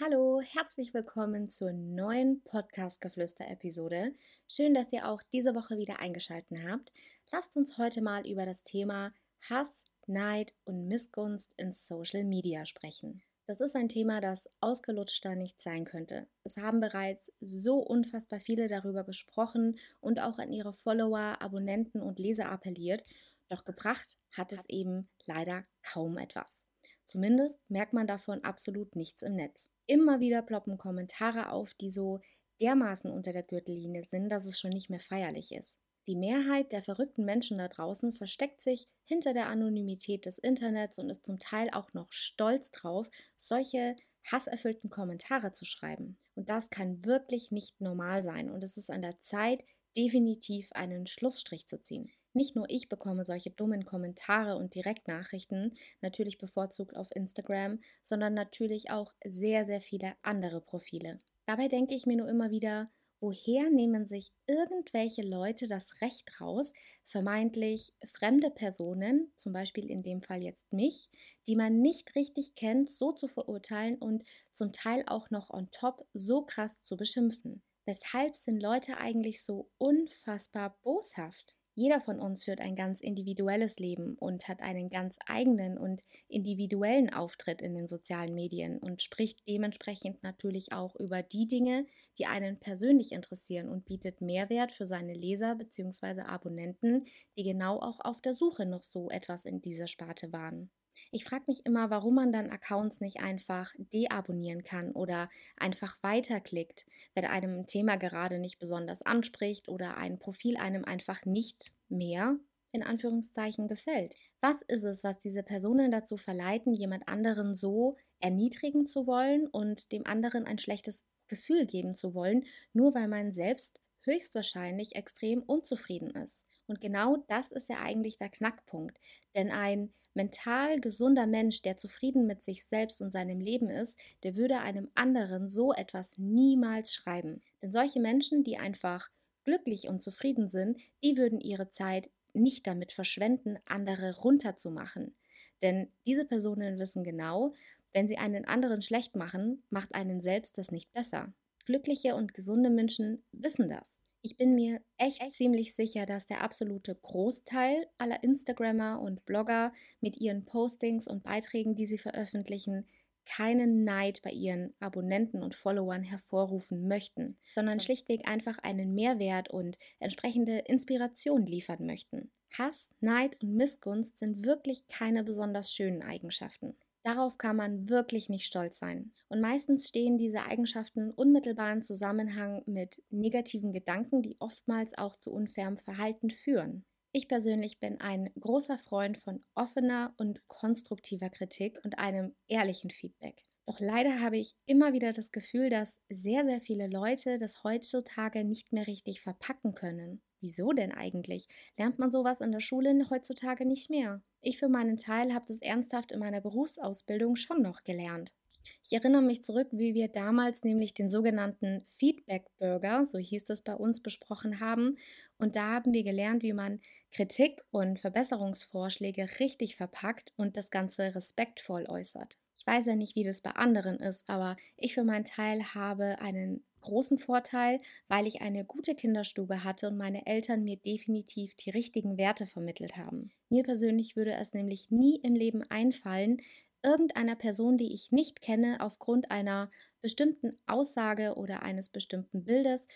hallo, herzlich willkommen zur neuen Podcast-Geflüster-Episode. Schön, dass ihr auch diese Woche wieder eingeschaltet habt. Lasst uns heute mal über das Thema Hass, Neid und Missgunst in Social Media sprechen. Das ist ein Thema, das ausgelutschter nicht sein könnte. Es haben bereits so unfassbar viele darüber gesprochen und auch an ihre Follower, Abonnenten und Leser appelliert, doch gebracht hat es eben leider kaum etwas. Zumindest merkt man davon absolut nichts im Netz. Immer wieder ploppen Kommentare auf, die so dermaßen unter der Gürtellinie sind, dass es schon nicht mehr feierlich ist. Die Mehrheit der verrückten Menschen da draußen versteckt sich hinter der Anonymität des Internets und ist zum Teil auch noch stolz drauf, solche hasserfüllten Kommentare zu schreiben. Und das kann wirklich nicht normal sein und es ist an der Zeit, definitiv einen Schlussstrich zu ziehen. Nicht nur ich bekomme solche dummen Kommentare und Direktnachrichten, natürlich bevorzugt auf Instagram, sondern natürlich auch sehr, sehr viele andere Profile. Dabei denke ich mir nur immer wieder, woher nehmen sich irgendwelche Leute das Recht raus, vermeintlich fremde Personen, zum Beispiel in dem Fall jetzt mich, die man nicht richtig kennt, so zu verurteilen und zum Teil auch noch on top so krass zu beschimpfen? Weshalb sind Leute eigentlich so unfassbar boshaft? Jeder von uns führt ein ganz individuelles Leben und hat einen ganz eigenen und individuellen Auftritt in den sozialen Medien und spricht dementsprechend natürlich auch über die Dinge, die einen persönlich interessieren und bietet Mehrwert für seine Leser bzw. Abonnenten, die genau auch auf der Suche noch so etwas in dieser Sparte waren. Ich frage mich immer, warum man dann Accounts nicht einfach deabonnieren kann oder einfach weiterklickt, wenn einem ein Thema gerade nicht besonders anspricht oder ein Profil einem einfach nicht mehr in Anführungszeichen gefällt. Was ist es, was diese Personen dazu verleiten, jemand anderen so erniedrigen zu wollen und dem anderen ein schlechtes Gefühl geben zu wollen, nur weil man selbst höchstwahrscheinlich extrem unzufrieden ist. Und genau das ist ja eigentlich der Knackpunkt. Denn ein mental gesunder Mensch, der zufrieden mit sich selbst und seinem Leben ist, der würde einem anderen so etwas niemals schreiben. Denn solche Menschen, die einfach glücklich und zufrieden sind, die würden ihre Zeit nicht damit verschwenden, andere runterzumachen. Denn diese Personen wissen genau, wenn sie einen anderen schlecht machen, macht einen selbst das nicht besser. Glückliche und gesunde Menschen wissen das. Ich bin mir echt, ziemlich sicher, dass der absolute Großteil aller Instagrammer und Blogger mit ihren Postings und Beiträgen, die sie veröffentlichen, keinen Neid bei ihren Abonnenten und Followern hervorrufen möchten, sondern schlichtweg einfach einen Mehrwert und entsprechende Inspiration liefern möchten. Hass, Neid und Missgunst sind wirklich keine besonders schönen Eigenschaften. Darauf kann man wirklich nicht stolz sein. Und meistens stehen diese Eigenschaften unmittelbar im Zusammenhang mit negativen Gedanken, die oftmals auch zu unfairem Verhalten führen. Ich persönlich bin ein großer Freund von offener und konstruktiver Kritik und einem ehrlichen Feedback. Doch leider habe ich immer wieder das Gefühl, dass sehr, sehr viele Leute das heutzutage nicht mehr richtig verpacken können. Wieso denn eigentlich? Lernt man sowas in der Schule heutzutage nicht mehr? Ich für meinen Teil habe das ernsthaft in meiner Berufsausbildung schon noch gelernt. Ich erinnere mich zurück, wie wir damals nämlich den sogenannten Feedback Burger, so hieß es bei uns, besprochen haben. Und da haben wir gelernt, wie man Kritik und Verbesserungsvorschläge richtig verpackt und das Ganze respektvoll äußert. Ich weiß ja nicht, wie das bei anderen ist, aber ich für meinen Teil habe einen großen Vorteil, weil ich eine gute Kinderstube hatte und meine Eltern mir definitiv die richtigen Werte vermittelt haben. Mir persönlich würde es nämlich nie im Leben einfallen, irgendeiner Person, die ich nicht kenne, aufgrund einer bestimmten Aussage oder eines bestimmten Bildes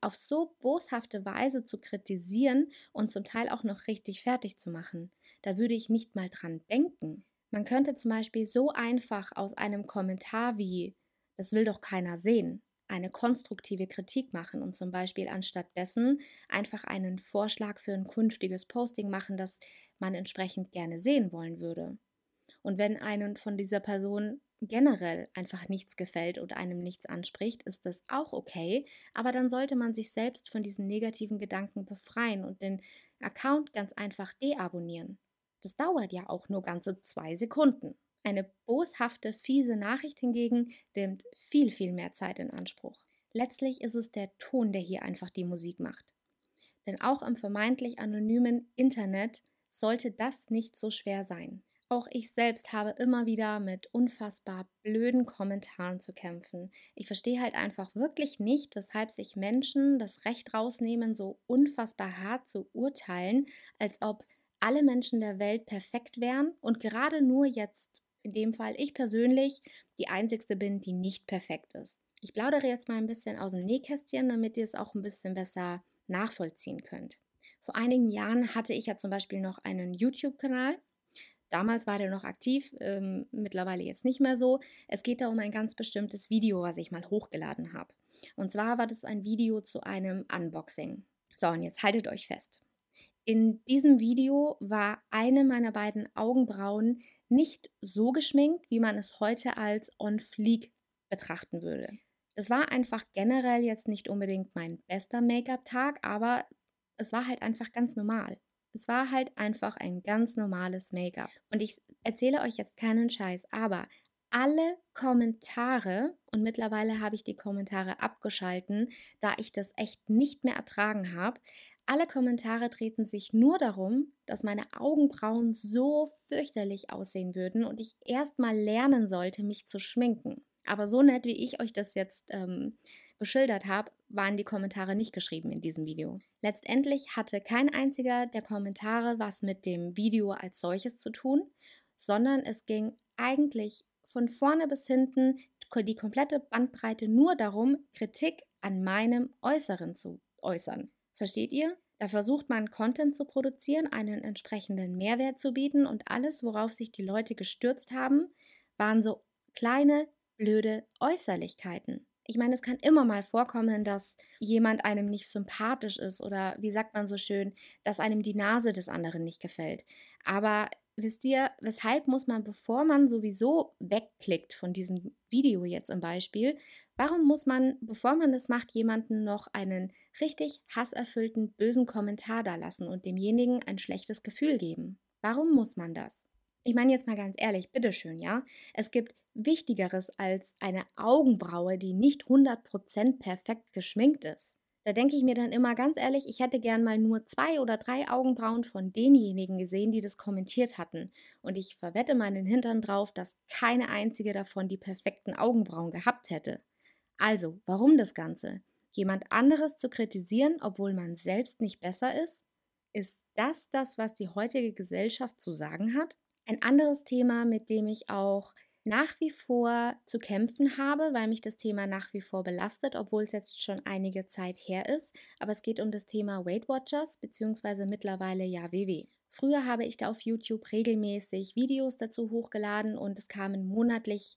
auf so boshafte Weise zu kritisieren und zum Teil auch noch richtig fertig zu machen. Da würde ich nicht mal dran denken. Man könnte zum Beispiel so einfach aus einem Kommentar wie das will doch keiner sehen eine konstruktive Kritik machen und zum Beispiel anstatt dessen einfach einen Vorschlag für ein künftiges Posting machen, das man entsprechend gerne sehen wollen würde. Und wenn einem von dieser Person generell einfach nichts gefällt oder einem nichts anspricht, ist das auch okay, aber dann sollte man sich selbst von diesen negativen Gedanken befreien und den Account ganz einfach deabonnieren. Das dauert ja auch nur ganze zwei Sekunden. Eine boshafte, fiese Nachricht hingegen nimmt viel, viel mehr Zeit in Anspruch. Letztlich ist es der Ton, der hier einfach die Musik macht. Denn auch am vermeintlich anonymen Internet sollte das nicht so schwer sein. Auch ich selbst habe immer wieder mit unfassbar blöden Kommentaren zu kämpfen. Ich verstehe halt einfach wirklich nicht, weshalb sich Menschen das Recht rausnehmen, so unfassbar hart zu urteilen, als ob alle Menschen der Welt perfekt wären und gerade nur jetzt, in dem Fall ich persönlich, die Einzigste bin, die nicht perfekt ist. Ich plaudere jetzt mal ein bisschen aus dem Nähkästchen, damit ihr es auch ein bisschen besser nachvollziehen könnt. Vor einigen Jahren hatte ich ja zum Beispiel noch einen YouTube-Kanal Damals war der noch aktiv, ähm, mittlerweile jetzt nicht mehr so. Es geht da um ein ganz bestimmtes Video, was ich mal hochgeladen habe. Und zwar war das ein Video zu einem Unboxing. So, und jetzt haltet euch fest. In diesem Video war eine meiner beiden Augenbrauen nicht so geschminkt, wie man es heute als on fleek betrachten würde. Das war einfach generell jetzt nicht unbedingt mein bester Make-up-Tag, aber es war halt einfach ganz normal. Es war halt einfach ein ganz normales Make-up. Und ich erzähle euch jetzt keinen Scheiß, aber alle Kommentare, und mittlerweile habe ich die Kommentare abgeschalten, da ich das echt nicht mehr ertragen habe, alle Kommentare treten sich nur darum, dass meine Augenbrauen so fürchterlich aussehen würden und ich erst mal lernen sollte, mich zu schminken. Aber so nett, wie ich euch das jetzt ähm, geschildert habe, waren die Kommentare nicht geschrieben in diesem Video. Letztendlich hatte kein einziger der Kommentare was mit dem Video als solches zu tun, sondern es ging eigentlich von vorne bis hinten die komplette Bandbreite nur darum, Kritik an meinem Äußeren zu äußern. Versteht ihr? Da versucht man Content zu produzieren, einen entsprechenden Mehrwert zu bieten und alles, worauf sich die Leute gestürzt haben, waren so kleine, blöde Äußerlichkeiten. Ich meine, es kann immer mal vorkommen, dass jemand einem nicht sympathisch ist oder wie sagt man so schön, dass einem die Nase des anderen nicht gefällt. Aber wisst ihr, weshalb muss man, bevor man sowieso wegklickt von diesem Video jetzt im Beispiel, warum muss man, bevor man das macht, jemanden noch einen richtig hasserfüllten, bösen Kommentar da lassen und demjenigen ein schlechtes Gefühl geben? Warum muss man das? Ich meine jetzt mal ganz ehrlich, bitteschön, ja. Es gibt Wichtigeres als eine Augenbraue, die nicht 100% perfekt geschminkt ist. Da denke ich mir dann immer ganz ehrlich, ich hätte gern mal nur zwei oder drei Augenbrauen von denjenigen gesehen, die das kommentiert hatten. Und ich verwette meinen Hintern drauf, dass keine einzige davon die perfekten Augenbrauen gehabt hätte. Also, warum das Ganze? Jemand anderes zu kritisieren, obwohl man selbst nicht besser ist? Ist das das, was die heutige Gesellschaft zu sagen hat? Ein anderes Thema, mit dem ich auch nach wie vor zu kämpfen habe, weil mich das Thema nach wie vor belastet, obwohl es jetzt schon einige Zeit her ist. Aber es geht um das Thema Weight Watchers beziehungsweise mittlerweile ja WW. Früher habe ich da auf YouTube regelmäßig Videos dazu hochgeladen und es kamen monatlich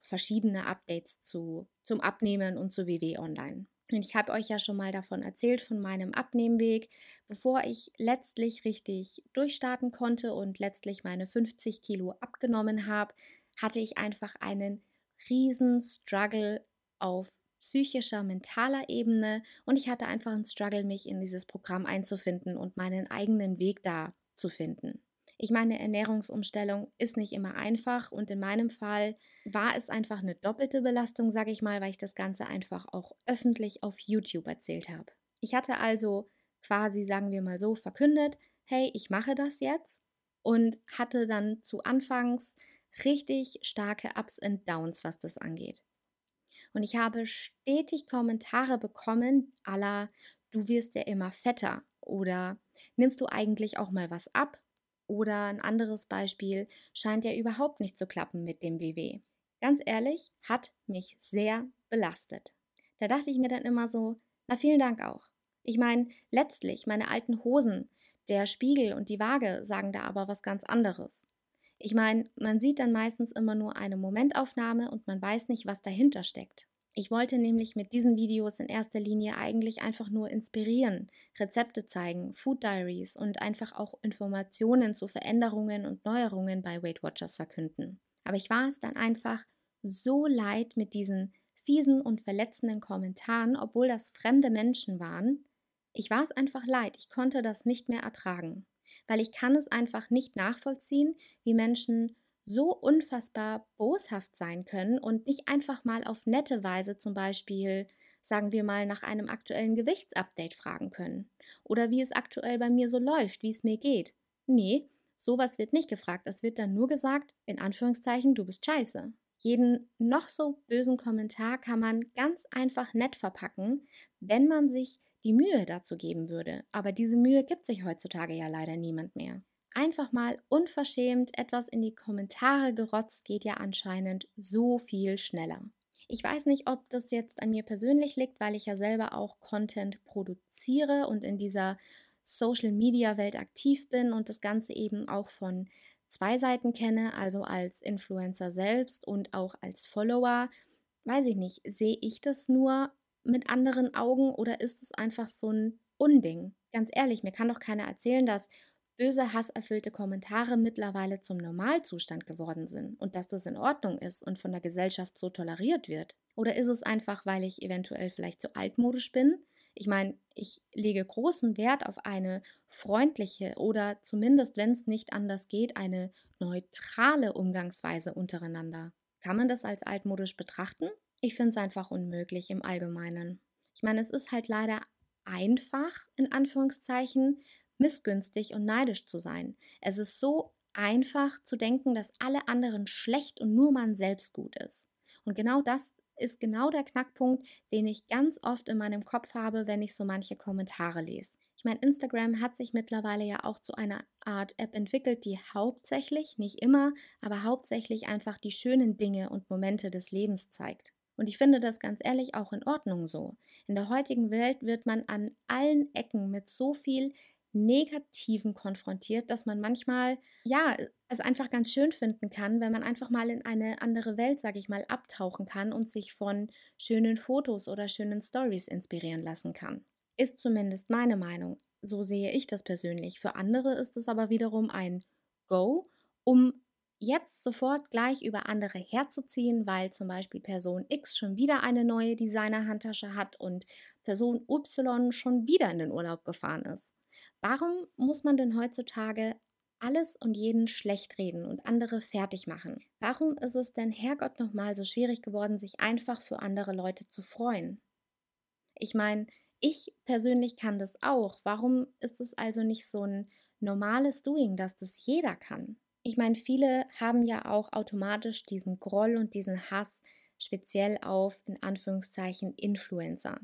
verschiedene Updates zu, zum Abnehmen und zu WW online. Und ich habe euch ja schon mal davon erzählt, von meinem Abnehmweg, bevor ich letztlich richtig durchstarten konnte und letztlich meine 50 Kilo abgenommen habe, hatte ich einfach einen riesen Struggle auf psychischer, mentaler Ebene und ich hatte einfach einen Struggle, mich in dieses Programm einzufinden und meinen eigenen Weg da zu finden. Ich meine, Ernährungsumstellung ist nicht immer einfach und in meinem Fall war es einfach eine doppelte Belastung, sage ich mal, weil ich das Ganze einfach auch öffentlich auf YouTube erzählt habe. Ich hatte also quasi, sagen wir mal so, verkündet, hey, ich mache das jetzt und hatte dann zu Anfangs richtig starke Ups und Downs, was das angeht. Und ich habe stetig Kommentare bekommen, aller du wirst ja immer fetter oder nimmst du eigentlich auch mal was ab oder ein anderes Beispiel scheint ja überhaupt nicht zu klappen mit dem WW. Ganz ehrlich, hat mich sehr belastet. Da dachte ich mir dann immer so, na vielen Dank auch. Ich meine, letztlich meine alten Hosen, der Spiegel und die Waage sagen da aber was ganz anderes. Ich meine, man sieht dann meistens immer nur eine Momentaufnahme und man weiß nicht, was dahinter steckt. Ich wollte nämlich mit diesen Videos in erster Linie eigentlich einfach nur inspirieren, Rezepte zeigen, Food Diaries und einfach auch Informationen zu Veränderungen und Neuerungen bei Weight Watchers verkünden. Aber ich war es dann einfach so leid mit diesen fiesen und verletzenden Kommentaren, obwohl das fremde Menschen waren. Ich war es einfach leid, ich konnte das nicht mehr ertragen, weil ich kann es einfach nicht nachvollziehen, wie Menschen so unfassbar boshaft sein können und nicht einfach mal auf nette Weise zum Beispiel, sagen wir mal, nach einem aktuellen Gewichtsupdate fragen können oder wie es aktuell bei mir so läuft, wie es mir geht. Nee, Sowas wird nicht gefragt. Es wird dann nur gesagt, in Anführungszeichen, du bist scheiße. Jeden noch so bösen Kommentar kann man ganz einfach nett verpacken, wenn man sich die Mühe dazu geben würde. Aber diese Mühe gibt sich heutzutage ja leider niemand mehr. Einfach mal unverschämt etwas in die Kommentare gerotzt geht ja anscheinend so viel schneller. Ich weiß nicht, ob das jetzt an mir persönlich liegt, weil ich ja selber auch Content produziere und in dieser Social-Media-Welt aktiv bin und das Ganze eben auch von zwei Seiten kenne, also als Influencer selbst und auch als Follower. Weiß ich nicht, sehe ich das nur mit anderen Augen oder ist es einfach so ein Unding? Ganz ehrlich, mir kann doch keiner erzählen, dass böse, hasserfüllte Kommentare mittlerweile zum Normalzustand geworden sind und dass das in Ordnung ist und von der Gesellschaft so toleriert wird? Oder ist es einfach, weil ich eventuell vielleicht zu altmodisch bin? Ich meine, ich lege großen Wert auf eine freundliche oder zumindest, wenn es nicht anders geht, eine neutrale Umgangsweise untereinander. Kann man das als altmodisch betrachten? Ich finde es einfach unmöglich im Allgemeinen. Ich meine, es ist halt leider einfach, in Anführungszeichen, missgünstig und neidisch zu sein. Es ist so einfach zu denken, dass alle anderen schlecht und nur man selbst gut ist. Und genau das ist genau der Knackpunkt, den ich ganz oft in meinem Kopf habe, wenn ich so manche Kommentare lese. Ich meine, Instagram hat sich mittlerweile ja auch zu einer Art App entwickelt, die hauptsächlich, nicht immer, aber hauptsächlich einfach die schönen Dinge und Momente des Lebens zeigt. Und ich finde das ganz ehrlich auch in Ordnung so. In der heutigen Welt wird man an allen Ecken mit so viel Negativen konfrontiert, dass man manchmal, ja, es einfach ganz schön finden kann, wenn man einfach mal in eine andere Welt, sage ich mal, abtauchen kann und sich von schönen Fotos oder schönen Stories inspirieren lassen kann. Ist zumindest meine Meinung. So sehe ich das persönlich. Für andere ist es aber wiederum ein Go, um jetzt sofort gleich über andere herzuziehen, weil zum Beispiel Person X schon wieder eine neue Designer-Handtasche hat und Person Y schon wieder in den Urlaub gefahren ist. Warum muss man denn heutzutage alles und jeden schlecht reden und andere fertig machen? Warum ist es denn Herrgott nochmal so schwierig geworden, sich einfach für andere Leute zu freuen? Ich meine, ich persönlich kann das auch. Warum ist es also nicht so ein normales Doing, dass das jeder kann? Ich meine, viele haben ja auch automatisch diesen Groll und diesen Hass speziell auf in Anführungszeichen Influencer.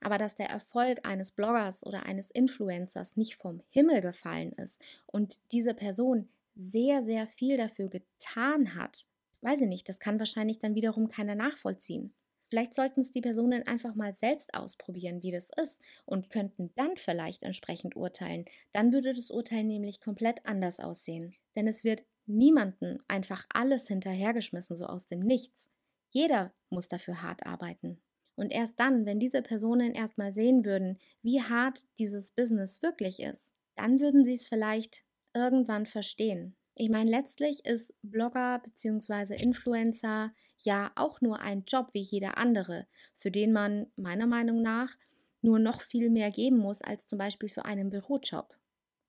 Aber dass der Erfolg eines Bloggers oder eines Influencers nicht vom Himmel gefallen ist und diese Person sehr, sehr viel dafür getan hat, weiß ich nicht, das kann wahrscheinlich dann wiederum keiner nachvollziehen. Vielleicht sollten es die Personen einfach mal selbst ausprobieren, wie das ist und könnten dann vielleicht entsprechend urteilen. Dann würde das Urteil nämlich komplett anders aussehen. Denn es wird niemanden einfach alles hinterhergeschmissen, so aus dem Nichts. Jeder muss dafür hart arbeiten. Und erst dann, wenn diese Personen erstmal sehen würden, wie hart dieses Business wirklich ist, dann würden sie es vielleicht irgendwann verstehen. Ich meine, letztlich ist Blogger bzw. Influencer ja auch nur ein Job wie jeder andere, für den man meiner Meinung nach nur noch viel mehr geben muss als zum Beispiel für einen Bürojob.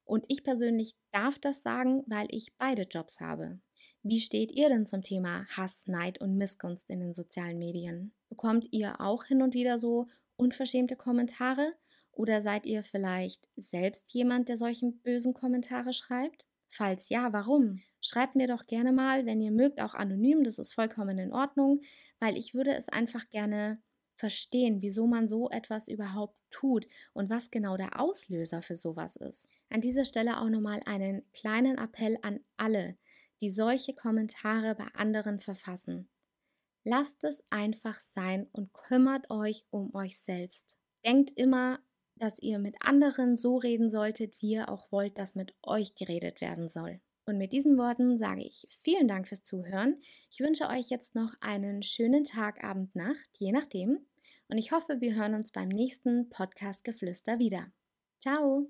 Und ich persönlich darf das sagen, weil ich beide Jobs habe. Wie steht ihr denn zum Thema Hass, Neid und Missgunst in den sozialen Medien? Bekommt ihr auch hin und wieder so unverschämte Kommentare? Oder seid ihr vielleicht selbst jemand, der solchen bösen Kommentare schreibt? Falls ja, warum? Schreibt mir doch gerne mal, wenn ihr mögt, auch anonym, das ist vollkommen in Ordnung, weil ich würde es einfach gerne verstehen, wieso man so etwas überhaupt tut und was genau der Auslöser für sowas ist. An dieser Stelle auch nochmal einen kleinen Appell an alle, die solche Kommentare bei anderen verfassen. Lasst es einfach sein und kümmert euch um euch selbst. Denkt immer, dass ihr mit anderen so reden solltet, wie ihr auch wollt, dass mit euch geredet werden soll. Und mit diesen Worten sage ich vielen Dank fürs Zuhören. Ich wünsche euch jetzt noch einen schönen Tag, Abend, Nacht, je nachdem. Und ich hoffe, wir hören uns beim nächsten Podcast Geflüster wieder. Ciao!